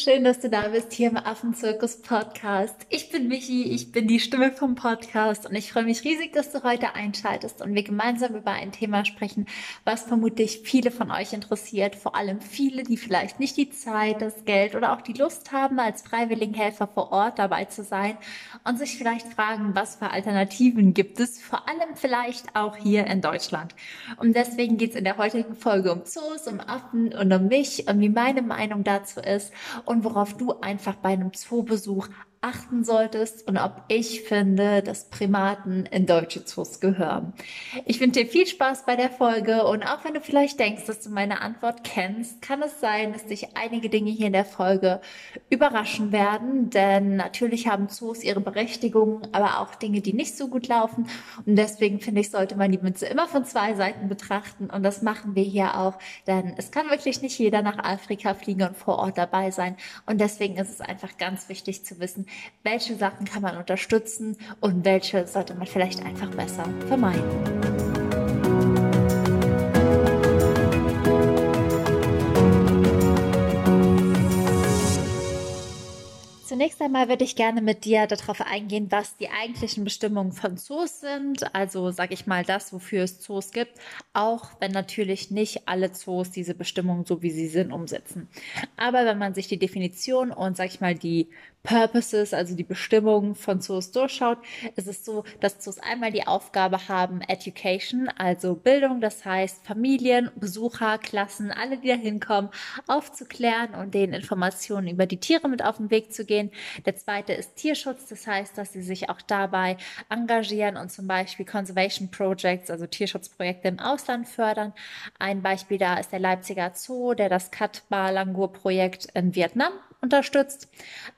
schön, dass du da bist hier im Affenzirkus Podcast. Ich bin Michi, ich bin die Stimme vom Podcast und ich freue mich riesig, dass du heute einschaltest und wir gemeinsam über ein Thema sprechen, was vermutlich viele von euch interessiert, vor allem viele, die vielleicht nicht die Zeit, das Geld oder auch die Lust haben, als Freiwilligenhelfer vor Ort dabei zu sein und sich vielleicht fragen, was für Alternativen gibt es, vor allem vielleicht auch hier in Deutschland. Und deswegen geht es in der heutigen Folge um Zoos, um Affen und um mich und wie meine Meinung dazu ist und worauf du einfach bei einem Zoobesuch achten solltest und ob ich finde, dass Primaten in deutsche Zoos gehören. Ich wünsche dir viel Spaß bei der Folge und auch wenn du vielleicht denkst, dass du meine Antwort kennst, kann es sein, dass dich einige Dinge hier in der Folge überraschen werden, denn natürlich haben Zoos ihre Berechtigung, aber auch Dinge, die nicht so gut laufen und deswegen finde ich, sollte man die Münze immer von zwei Seiten betrachten und das machen wir hier auch, denn es kann wirklich nicht jeder nach Afrika fliegen und vor Ort dabei sein und deswegen ist es einfach ganz wichtig zu wissen, welche Sachen kann man unterstützen und welche sollte man vielleicht einfach besser vermeiden. Zunächst einmal würde ich gerne mit dir darauf eingehen, was die eigentlichen Bestimmungen von Zoos sind. Also sage ich mal das, wofür es Zoos gibt, auch wenn natürlich nicht alle Zoos diese Bestimmungen so wie sie sind umsetzen. Aber wenn man sich die Definition und sage ich mal die Purposes, also die Bestimmungen von Zoos durchschaut, ist es so, dass Zoos einmal die Aufgabe haben, Education, also Bildung, das heißt Familien, Besucher, Klassen, alle, die da hinkommen, aufzuklären und denen Informationen über die Tiere mit auf den Weg zu gehen. Der zweite ist Tierschutz, das heißt, dass sie sich auch dabei engagieren und zum Beispiel Conservation Projects, also Tierschutzprojekte im Ausland fördern. Ein Beispiel da ist der Leipziger Zoo, der das Kat Ba Langur Projekt in Vietnam unterstützt.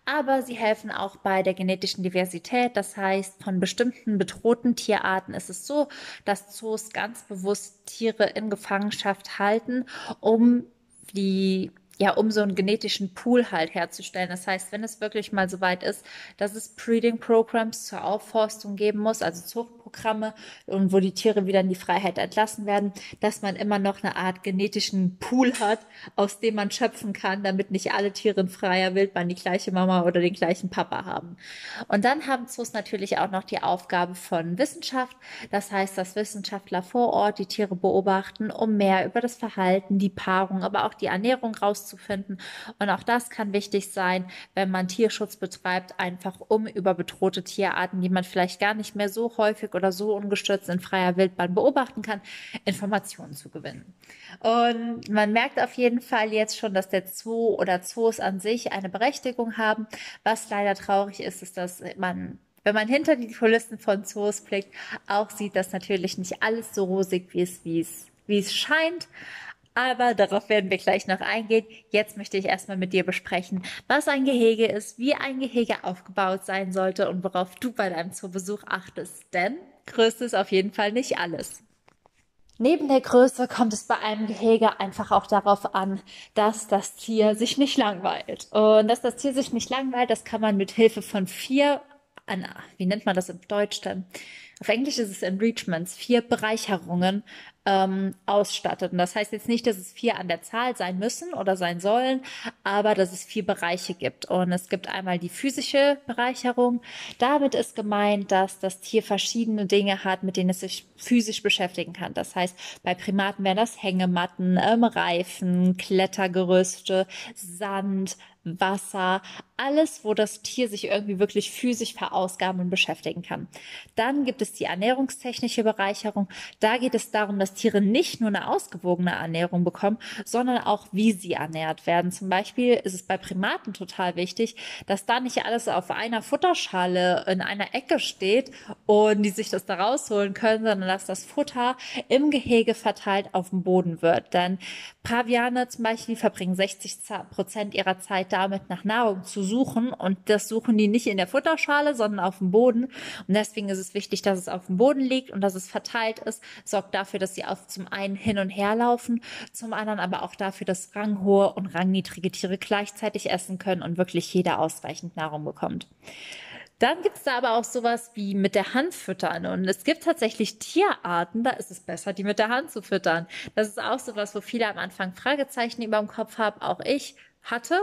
Aber sie helfen auch bei der genetischen Diversität. Das heißt, von bestimmten bedrohten Tierarten ist es so, dass Zoos ganz bewusst Tiere in Gefangenschaft halten, um die ja, um so einen genetischen Pool halt herzustellen. Das heißt, wenn es wirklich mal so weit ist, dass es Breeding Programs zur Aufforstung geben muss, also Zucht Programme und wo die Tiere wieder in die Freiheit entlassen werden, dass man immer noch eine Art genetischen Pool hat, aus dem man schöpfen kann, damit nicht alle Tiere in freier Wildbahn die gleiche Mama oder den gleichen Papa haben. Und dann haben Zoos natürlich auch noch die Aufgabe von Wissenschaft. Das heißt, dass Wissenschaftler vor Ort die Tiere beobachten, um mehr über das Verhalten, die Paarung, aber auch die Ernährung rauszufinden. Und auch das kann wichtig sein, wenn man Tierschutz betreibt, einfach um über bedrohte Tierarten, die man vielleicht gar nicht mehr so häufig oder so ungestürzt in freier Wildbahn beobachten kann, Informationen zu gewinnen. Und man merkt auf jeden Fall jetzt schon, dass der Zoo oder Zoos an sich eine Berechtigung haben. Was leider traurig ist, ist, dass man wenn man hinter die Kulissen von Zoos blickt, auch sieht, dass natürlich nicht alles so rosig wie es, wie es, wie es scheint. Aber darauf werden wir gleich noch eingehen. Jetzt möchte ich erstmal mit dir besprechen, was ein Gehege ist, wie ein Gehege aufgebaut sein sollte und worauf du bei deinem Zoobesuch achtest. Denn Größe ist auf jeden Fall nicht alles. Neben der Größe kommt es bei einem Gehege einfach auch darauf an, dass das Tier sich nicht langweilt. Und dass das Tier sich nicht langweilt, das kann man mit Hilfe von vier, wie nennt man das im Deutsch denn? Auf Englisch ist es Enrichments, vier Bereicherungen ähm, ausstattet. Und das heißt jetzt nicht, dass es vier an der Zahl sein müssen oder sein sollen, aber dass es vier Bereiche gibt. Und es gibt einmal die physische Bereicherung. Damit ist gemeint, dass das Tier verschiedene Dinge hat, mit denen es sich physisch beschäftigen kann. Das heißt, bei Primaten wären das Hängematten, ähm, Reifen, Klettergerüste, Sand, Wasser, alles, wo das Tier sich irgendwie wirklich physisch verausgaben und beschäftigen kann. Dann gibt es die ernährungstechnische Bereicherung. Da geht es darum, dass Tiere nicht nur eine ausgewogene Ernährung bekommen, sondern auch, wie sie ernährt werden. Zum Beispiel ist es bei Primaten total wichtig, dass da nicht alles auf einer Futterschale in einer Ecke steht und die sich das da rausholen können, sondern dass das Futter im Gehege verteilt auf dem Boden wird. Denn Paviane zum Beispiel verbringen 60 Prozent ihrer Zeit damit, nach Nahrung zu suchen. Und das suchen die nicht in der Futterschale, sondern auf dem Boden. Und deswegen ist es wichtig, dass es auf dem Boden liegt und dass es verteilt ist. Sorgt dafür, dass sie auch zum einen hin und her laufen, zum anderen aber auch dafür, dass ranghohe und rangniedrige Tiere gleichzeitig essen können und wirklich jeder ausreichend Nahrung bekommt. Dann gibt es da aber auch sowas wie mit der Hand füttern. Und es gibt tatsächlich Tierarten, da ist es besser, die mit der Hand zu füttern. Das ist auch sowas, wo viele am Anfang Fragezeichen über dem Kopf haben, auch ich hatte.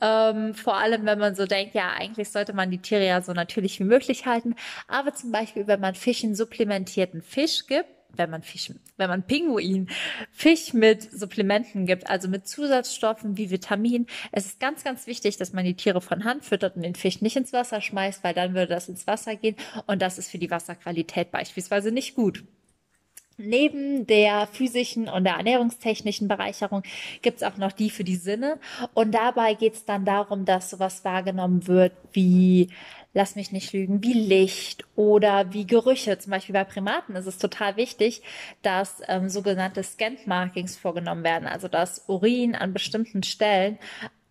Ähm, vor allem, wenn man so denkt, ja, eigentlich sollte man die Tiere ja so natürlich wie möglich halten. Aber zum Beispiel, wenn man Fischen supplementierten Fisch gibt, wenn man Fisch, wenn man Pinguin Fisch mit Supplementen gibt, also mit Zusatzstoffen wie Vitamin. Es ist ganz, ganz wichtig, dass man die Tiere von Hand füttert und den Fisch nicht ins Wasser schmeißt, weil dann würde das ins Wasser gehen und das ist für die Wasserqualität beispielsweise nicht gut. Neben der physischen und der ernährungstechnischen Bereicherung gibt es auch noch die für die Sinne. Und dabei geht es dann darum, dass sowas wahrgenommen wird wie, lass mich nicht lügen, wie Licht oder wie Gerüche. Zum Beispiel bei Primaten ist es total wichtig, dass ähm, sogenannte Scant Markings vorgenommen werden. Also dass Urin an bestimmten Stellen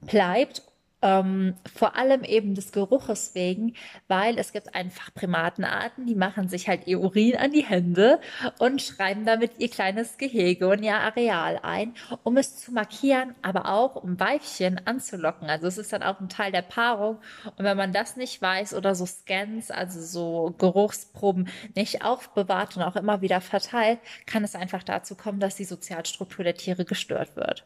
bleibt ähm, vor allem eben des Geruches wegen, weil es gibt einfach Primatenarten, die machen sich halt ihr Urin an die Hände und schreiben damit ihr kleines Gehege und ihr Areal ein, um es zu markieren, aber auch um Weibchen anzulocken. Also es ist dann auch ein Teil der Paarung. Und wenn man das nicht weiß oder so Scans, also so Geruchsproben nicht aufbewahrt und auch immer wieder verteilt, kann es einfach dazu kommen, dass die Sozialstruktur der Tiere gestört wird.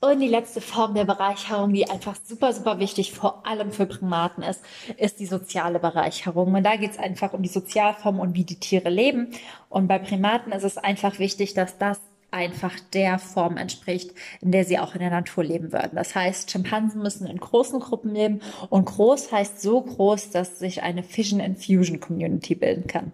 Und die letzte Form der Bereicherung, die einfach super, super wichtig, vor allem für Primaten ist, ist die soziale Bereicherung. Und da geht es einfach um die Sozialform und wie die Tiere leben. Und bei Primaten ist es einfach wichtig, dass das einfach der Form entspricht, in der sie auch in der Natur leben würden. Das heißt, Schimpansen müssen in großen Gruppen leben und groß heißt so groß, dass sich eine Fission and Fusion Community bilden kann.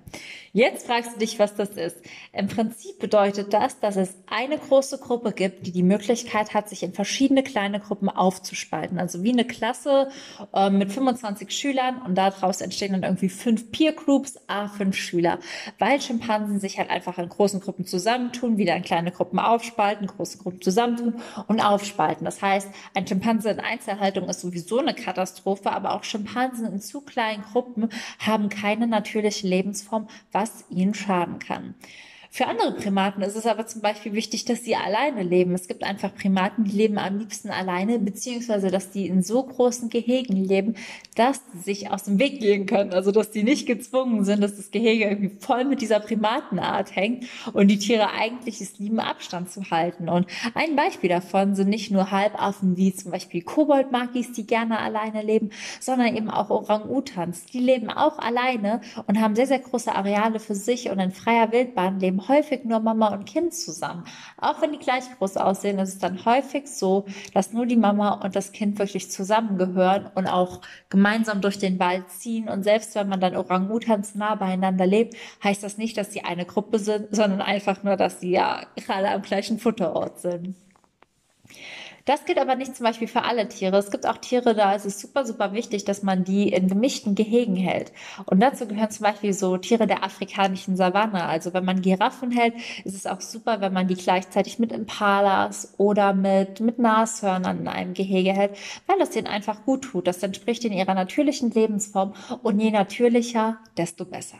Jetzt fragst du dich, was das ist. Im Prinzip bedeutet das, dass es eine große Gruppe gibt, die die Möglichkeit hat, sich in verschiedene kleine Gruppen aufzuspalten. Also wie eine Klasse äh, mit 25 Schülern und daraus entstehen dann irgendwie fünf Peer Groups, a fünf Schüler, weil Schimpansen sich halt einfach in großen Gruppen zusammentun, wieder in kleine Gruppen aufspalten, große Gruppen zusammentun und aufspalten. Das heißt, ein Schimpanse in Einzelhaltung ist sowieso eine Katastrophe, aber auch Schimpansen in zu kleinen Gruppen haben keine natürliche Lebensform, was ihnen schaden kann. Für andere Primaten ist es aber zum Beispiel wichtig, dass sie alleine leben. Es gibt einfach Primaten, die leben am liebsten alleine, beziehungsweise dass die in so großen Gehegen leben, dass sie sich aus dem Weg gehen können. Also dass die nicht gezwungen sind, dass das Gehege irgendwie voll mit dieser Primatenart hängt und die Tiere eigentlich es lieben, Abstand zu halten. Und ein Beispiel davon sind nicht nur Halbaffen wie zum Beispiel Koboldmakis, die gerne alleine leben, sondern eben auch Orang-Utans. Die leben auch alleine und haben sehr, sehr große Areale für sich und in freier Wildbahn leben häufig nur Mama und Kind zusammen. Auch wenn die gleich groß aussehen, ist es dann häufig so, dass nur die Mama und das Kind wirklich zusammengehören und auch gemeinsam durch den Wald ziehen. Und selbst wenn man dann Orangutans nah beieinander lebt, heißt das nicht, dass sie eine Gruppe sind, sondern einfach nur, dass sie ja gerade am gleichen Futterort sind. Das gilt aber nicht zum Beispiel für alle Tiere. Es gibt auch Tiere, da ist es super, super wichtig, dass man die in gemischten Gehegen hält. Und dazu gehören zum Beispiel so Tiere der afrikanischen Savanne. Also wenn man Giraffen hält, ist es auch super, wenn man die gleichzeitig mit Impalas oder mit, mit Nashörnern in einem Gehege hält, weil das denen einfach gut tut. Das entspricht in ihrer natürlichen Lebensform und je natürlicher, desto besser.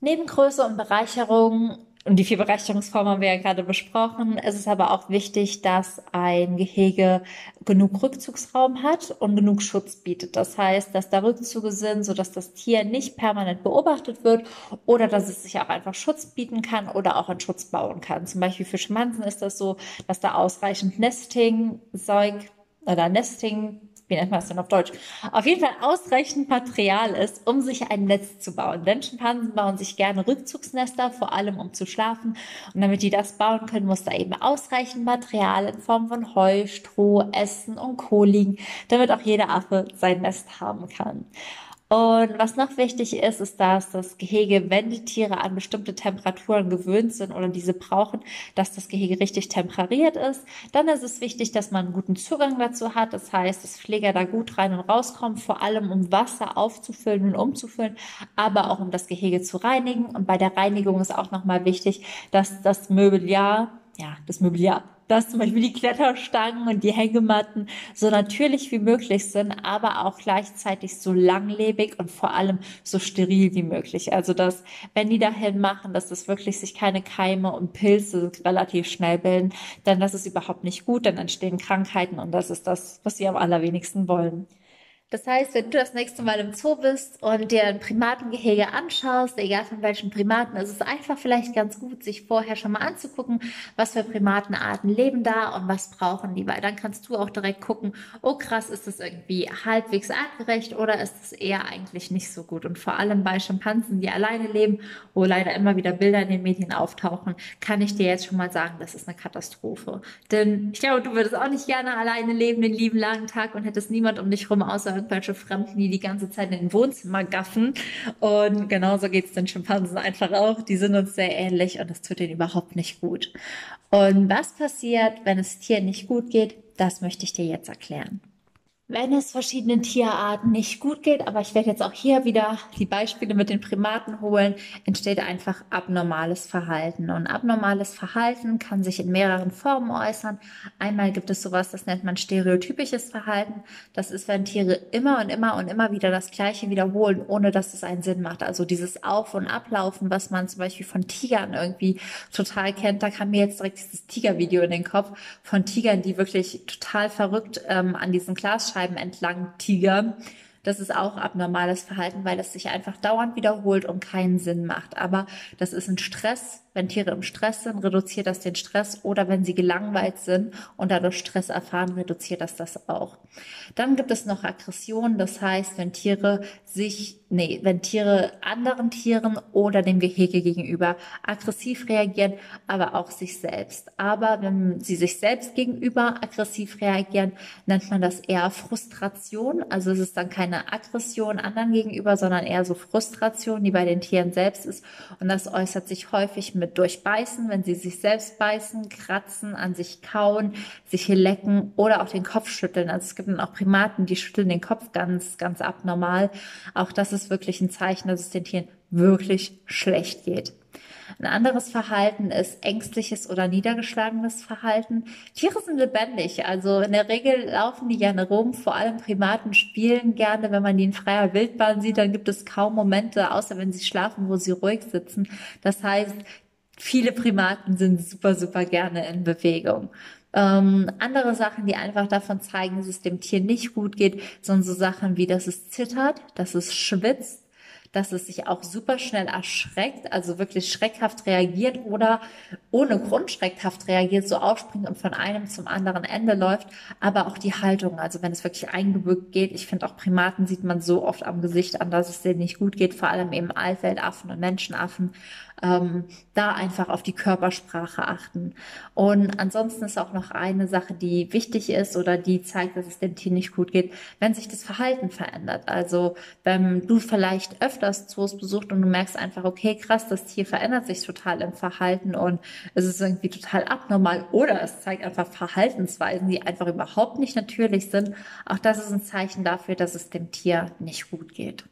Neben Größe und Bereicherung und die vier Bereicherungsformen haben wir ja gerade besprochen. Es ist aber auch wichtig, dass ein Gehege genug Rückzugsraum hat und genug Schutz bietet. Das heißt, dass da Rückzüge sind, sodass das Tier nicht permanent beobachtet wird oder dass es sich auch einfach Schutz bieten kann oder auch einen Schutz bauen kann. Zum Beispiel für Schmanzen ist das so, dass da ausreichend Nesting-Zeug oder Nesting wie nennt man das denn auf Deutsch? Auf jeden Fall ausreichend Material ist, um sich ein Netz zu bauen. Denn Schimpansen bauen sich gerne Rückzugsnester, vor allem um zu schlafen. Und damit die das bauen können, muss da eben ausreichend Material in Form von Heu, Stroh, Essen und Co. liegen, damit auch jeder Affe sein Nest haben kann. Und was noch wichtig ist, ist, dass das Gehege, wenn die Tiere an bestimmte Temperaturen gewöhnt sind oder diese brauchen, dass das Gehege richtig temperiert ist. Dann ist es wichtig, dass man einen guten Zugang dazu hat. Das heißt, dass Pfleger da gut rein und rauskommen, vor allem um Wasser aufzufüllen und umzufüllen, aber auch um das Gehege zu reinigen. Und bei der Reinigung ist auch nochmal wichtig, dass das Möbeljahr, ja, das Möbeljahr dass zum Beispiel die Kletterstangen und die Hängematten so natürlich wie möglich sind, aber auch gleichzeitig so langlebig und vor allem so steril wie möglich. Also dass, wenn die dahin machen, dass das wirklich sich keine Keime und Pilze relativ schnell bilden, dann das ist überhaupt nicht gut, dann entstehen Krankheiten und das ist das, was sie am allerwenigsten wollen. Das heißt, wenn du das nächste Mal im Zoo bist und dir ein Primatengehege anschaust, egal von welchen Primaten, ist es einfach vielleicht ganz gut, sich vorher schon mal anzugucken, was für Primatenarten leben da und was brauchen die, weil dann kannst du auch direkt gucken, oh krass, ist das irgendwie halbwegs artgerecht oder ist es eher eigentlich nicht so gut? Und vor allem bei Schimpansen, die alleine leben, wo leider immer wieder Bilder in den Medien auftauchen, kann ich dir jetzt schon mal sagen, das ist eine Katastrophe. Denn ich glaube, du würdest auch nicht gerne alleine leben den lieben langen Tag und hättest niemand um dich rum außer irgendwelche Fremden, die die ganze Zeit in den Wohnzimmer gaffen. Und genauso geht es den Schimpansen einfach auch. Die sind uns sehr ähnlich und das tut ihnen überhaupt nicht gut. Und was passiert, wenn es Tieren nicht gut geht, das möchte ich dir jetzt erklären wenn es verschiedenen Tierarten nicht gut geht, aber ich werde jetzt auch hier wieder die Beispiele mit den Primaten holen, entsteht einfach abnormales Verhalten. Und abnormales Verhalten kann sich in mehreren Formen äußern. Einmal gibt es sowas, das nennt man stereotypisches Verhalten. Das ist, wenn Tiere immer und immer und immer wieder das Gleiche wiederholen, ohne dass es einen Sinn macht. Also dieses Auf- und Ablaufen, was man zum Beispiel von Tigern irgendwie total kennt. Da kam mir jetzt direkt dieses Tigervideo in den Kopf von Tigern, die wirklich total verrückt ähm, an diesen Glas Glasscheiben entlang tigern. Das ist auch abnormales Verhalten, weil es sich einfach dauernd wiederholt und keinen Sinn macht. Aber das ist ein Stress, wenn Tiere im Stress sind, reduziert das den Stress oder wenn sie gelangweilt sind und dadurch Stress erfahren, reduziert das das auch. Dann gibt es noch Aggression, das heißt, wenn Tiere sich, nee, wenn Tiere anderen Tieren oder dem Gehege gegenüber aggressiv reagieren, aber auch sich selbst. Aber wenn sie sich selbst gegenüber aggressiv reagieren, nennt man das eher Frustration. Also es ist dann keine Aggression anderen gegenüber, sondern eher so Frustration, die bei den Tieren selbst ist. Und das äußert sich häufig mit mit durchbeißen, wenn sie sich selbst beißen, kratzen, an sich kauen, sich lecken oder auch den Kopf schütteln. Also es gibt dann auch Primaten, die schütteln den Kopf ganz, ganz abnormal. Auch das ist wirklich ein Zeichen, dass es den Tieren wirklich schlecht geht. Ein anderes Verhalten ist ängstliches oder niedergeschlagenes Verhalten. Tiere sind lebendig, also in der Regel laufen die gerne rum, vor allem Primaten spielen gerne. Wenn man die in freier Wildbahn sieht, dann gibt es kaum Momente, außer wenn sie schlafen, wo sie ruhig sitzen. Das heißt, viele Primaten sind super, super gerne in Bewegung. Ähm, andere Sachen, die einfach davon zeigen, dass es dem Tier nicht gut geht, sind so Sachen wie, dass es zittert, dass es schwitzt, dass es sich auch super schnell erschreckt, also wirklich schreckhaft reagiert oder ohne Grund schreckhaft reagiert, so aufspringt und von einem zum anderen Ende läuft, aber auch die Haltung, also wenn es wirklich eingebückt geht. Ich finde auch Primaten sieht man so oft am Gesicht an, dass es denen nicht gut geht, vor allem eben Altweltaffen und Menschenaffen ähm, da einfach auf die Körpersprache achten. Und ansonsten ist auch noch eine Sache, die wichtig ist oder die zeigt, dass es dem Tier nicht gut geht, wenn sich das Verhalten verändert. Also wenn du vielleicht öfters Zoos besucht und du merkst einfach, okay, krass, das Tier verändert sich total im Verhalten und es ist irgendwie total abnormal oder es zeigt einfach Verhaltensweisen, die einfach überhaupt nicht natürlich sind. Auch das ist ein Zeichen dafür, dass es dem Tier nicht gut geht.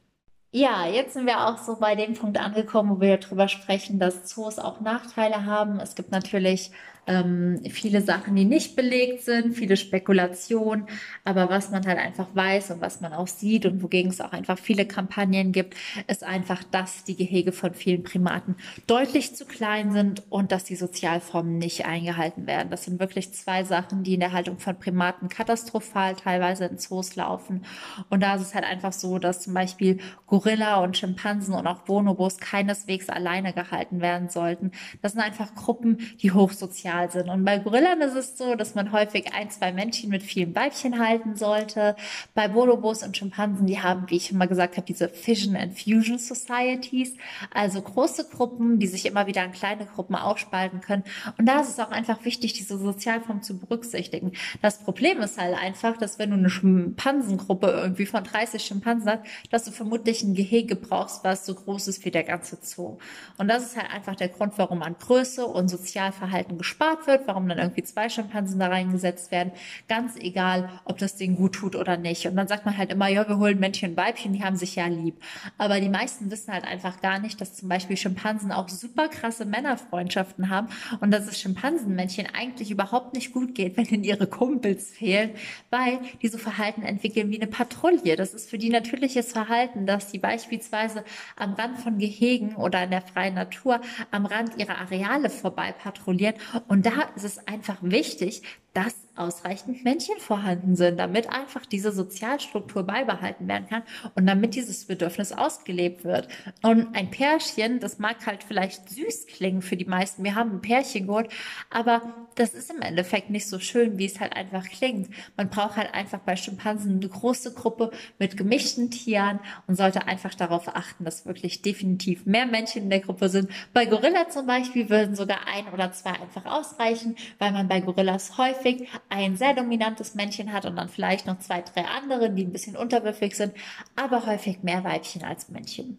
Ja, jetzt sind wir auch so bei dem Punkt angekommen, wo wir darüber sprechen, dass Zoos auch Nachteile haben. Es gibt natürlich ähm, viele Sachen, die nicht belegt sind, viele Spekulationen. Aber was man halt einfach weiß und was man auch sieht und wogegen es auch einfach viele Kampagnen gibt, ist einfach, dass die Gehege von vielen Primaten deutlich zu klein sind und dass die Sozialformen nicht eingehalten werden. Das sind wirklich zwei Sachen, die in der Haltung von Primaten katastrophal teilweise in Zoos laufen. Und da ist es halt einfach so, dass zum Beispiel Gorilla und Schimpansen und auch Bonobos keineswegs alleine gehalten werden sollten. Das sind einfach Gruppen, die hochsozial sozial sind. Und bei Gorillen ist es so, dass man häufig ein, zwei Männchen mit vielen Weibchen halten sollte. Bei Bonobos und Schimpansen, die haben, wie ich immer gesagt habe, diese Fission and Fusion Societies, also große Gruppen, die sich immer wieder in kleine Gruppen aufspalten können. Und da ist es auch einfach wichtig, diese Sozialform zu berücksichtigen. Das Problem ist halt einfach, dass wenn du eine Schimpansengruppe irgendwie von 30 Schimpansen hast, dass du vermutlich Gehege brauchst, was so groß ist wie der ganze Zoo. Und das ist halt einfach der Grund, warum man Größe und Sozialverhalten gespart gespart wird, warum dann irgendwie zwei Schimpansen da reingesetzt werden. Ganz egal, ob das Ding gut tut oder nicht. Und dann sagt man halt immer, ja, wir holen Männchen und Weibchen, die haben sich ja lieb. Aber die meisten wissen halt einfach gar nicht, dass zum Beispiel Schimpansen auch super krasse Männerfreundschaften haben und dass es Schimpansenmännchen eigentlich überhaupt nicht gut geht, wenn ihnen ihre Kumpels fehlen, weil die so Verhalten entwickeln wie eine Patrouille. Das ist für die natürliches Verhalten, dass sie beispielsweise am Rand von Gehegen oder in der freien Natur am Rand ihrer Areale vorbei patrouillieren. Und da ist es einfach wichtig, dass ausreichend Männchen vorhanden sind, damit einfach diese Sozialstruktur beibehalten werden kann und damit dieses Bedürfnis ausgelebt wird. Und ein Pärchen, das mag halt vielleicht süß klingen für die meisten. Wir haben ein Pärchen geholt, aber das ist im Endeffekt nicht so schön, wie es halt einfach klingt. Man braucht halt einfach bei Schimpansen eine große Gruppe mit gemischten Tieren und sollte einfach darauf achten, dass wirklich definitiv mehr Männchen in der Gruppe sind. Bei Gorilla zum Beispiel würden sogar ein oder zwei einfach ausreichen, weil man bei Gorillas häufig ein sehr dominantes Männchen hat und dann vielleicht noch zwei, drei andere, die ein bisschen unterwürfig sind, aber häufig mehr Weibchen als Männchen.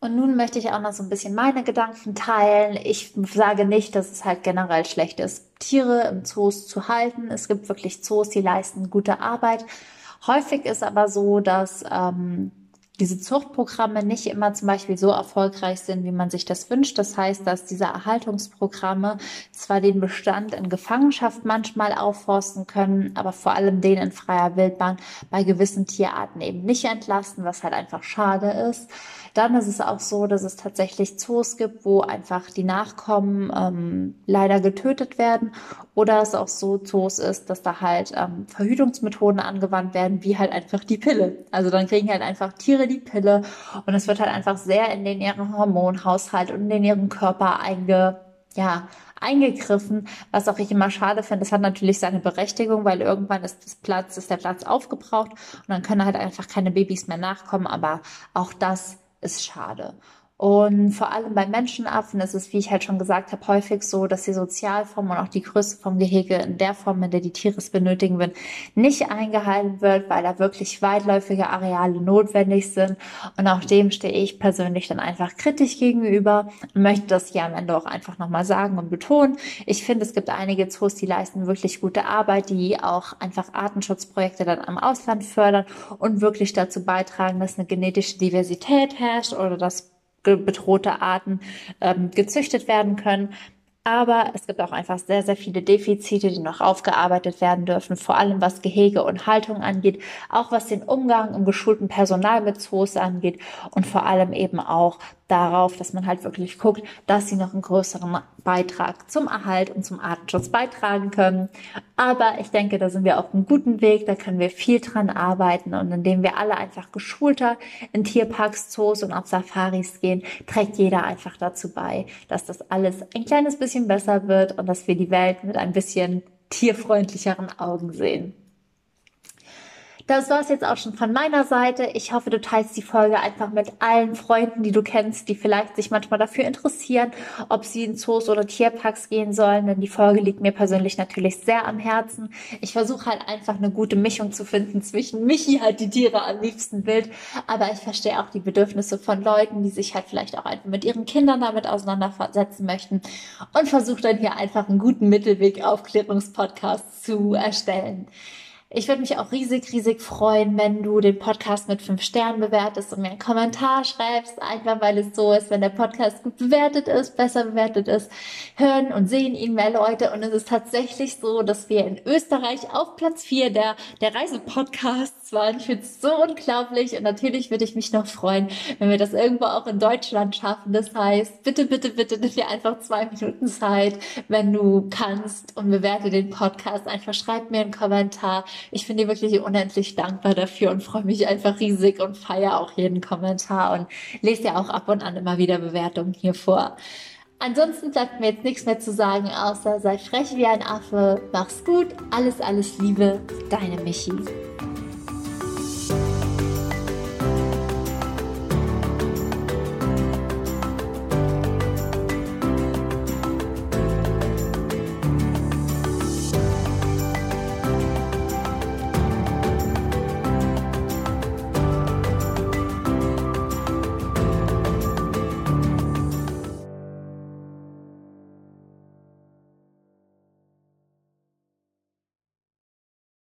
Und nun möchte ich auch noch so ein bisschen meine Gedanken teilen. Ich sage nicht, dass es halt generell schlecht ist, Tiere im Zoos zu halten. Es gibt wirklich Zoos, die leisten gute Arbeit. Häufig ist aber so, dass ähm, diese Zuchtprogramme nicht immer zum Beispiel so erfolgreich sind, wie man sich das wünscht. Das heißt, dass diese Erhaltungsprogramme zwar den Bestand in Gefangenschaft manchmal aufforsten können, aber vor allem den in freier Wildbahn bei gewissen Tierarten eben nicht entlasten, was halt einfach schade ist. Dann ist es auch so, dass es tatsächlich Zoos gibt, wo einfach die Nachkommen ähm, leider getötet werden. Oder es auch so Zoos ist, dass da halt ähm, Verhütungsmethoden angewandt werden, wie halt einfach die Pille. Also dann kriegen halt einfach Tiere die Pille und es wird halt einfach sehr in den ihren Hormonhaushalt und in ihren Körper einge, ja, eingegriffen, was auch ich immer schade finde. Das hat natürlich seine Berechtigung, weil irgendwann ist das Platz, ist der Platz aufgebraucht und dann können halt einfach keine Babys mehr nachkommen. Aber auch das ist schade. Und vor allem bei Menschenaffen ist es, wie ich halt schon gesagt habe, häufig so, dass die Sozialform und auch die Größe vom Gehege in der Form, in der die Tiere es benötigen würden, nicht eingehalten wird, weil da wirklich weitläufige Areale notwendig sind. Und auch dem stehe ich persönlich dann einfach kritisch gegenüber und möchte das hier am Ende auch einfach nochmal sagen und betonen. Ich finde, es gibt einige Zoos, die leisten wirklich gute Arbeit, die auch einfach Artenschutzprojekte dann am Ausland fördern und wirklich dazu beitragen, dass eine genetische Diversität herrscht oder dass bedrohte Arten ähm, gezüchtet werden können. Aber es gibt auch einfach sehr, sehr viele Defizite, die noch aufgearbeitet werden dürfen, vor allem was Gehege und Haltung angeht, auch was den Umgang im geschulten Personal mit Zoos angeht und vor allem eben auch darauf, dass man halt wirklich guckt, dass sie noch einen größeren Beitrag zum Erhalt und zum Artenschutz beitragen können. Aber ich denke, da sind wir auf einem guten Weg, da können wir viel dran arbeiten und indem wir alle einfach geschulter in Tierparks, Zoos und auf Safaris gehen, trägt jeder einfach dazu bei, dass das alles ein kleines bisschen besser wird und dass wir die Welt mit ein bisschen tierfreundlicheren Augen sehen. Das war es jetzt auch schon von meiner Seite. Ich hoffe, du teilst die Folge einfach mit allen Freunden, die du kennst, die vielleicht sich manchmal dafür interessieren, ob sie in Zoos oder Tierparks gehen sollen. Denn die Folge liegt mir persönlich natürlich sehr am Herzen. Ich versuche halt einfach eine gute Mischung zu finden zwischen Michi halt die Tiere am liebsten wild, aber ich verstehe auch die Bedürfnisse von Leuten, die sich halt vielleicht auch einfach mit ihren Kindern damit auseinandersetzen möchten und versuche dann hier einfach einen guten Mittelweg Aufklärungspodcast zu erstellen. Ich würde mich auch riesig, riesig freuen, wenn du den Podcast mit fünf Sternen bewertest und mir einen Kommentar schreibst, einfach weil es so ist, wenn der Podcast gut bewertet ist, besser bewertet ist, hören und sehen ihn mehr Leute. Und es ist tatsächlich so, dass wir in Österreich auf Platz vier der, der Reisepodcasts waren. Ich finde es so unglaublich und natürlich würde ich mich noch freuen, wenn wir das irgendwo auch in Deutschland schaffen. Das heißt, bitte, bitte, bitte nimm dir einfach zwei Minuten Zeit, wenn du kannst und bewerte den Podcast. Einfach schreib mir einen Kommentar ich bin dir wirklich unendlich dankbar dafür und freue mich einfach riesig und feiere auch jeden Kommentar und lese ja auch ab und an immer wieder Bewertungen hier vor. Ansonsten bleibt mir jetzt nichts mehr zu sagen, außer sei frech wie ein Affe, mach's gut, alles, alles Liebe, deine Michi.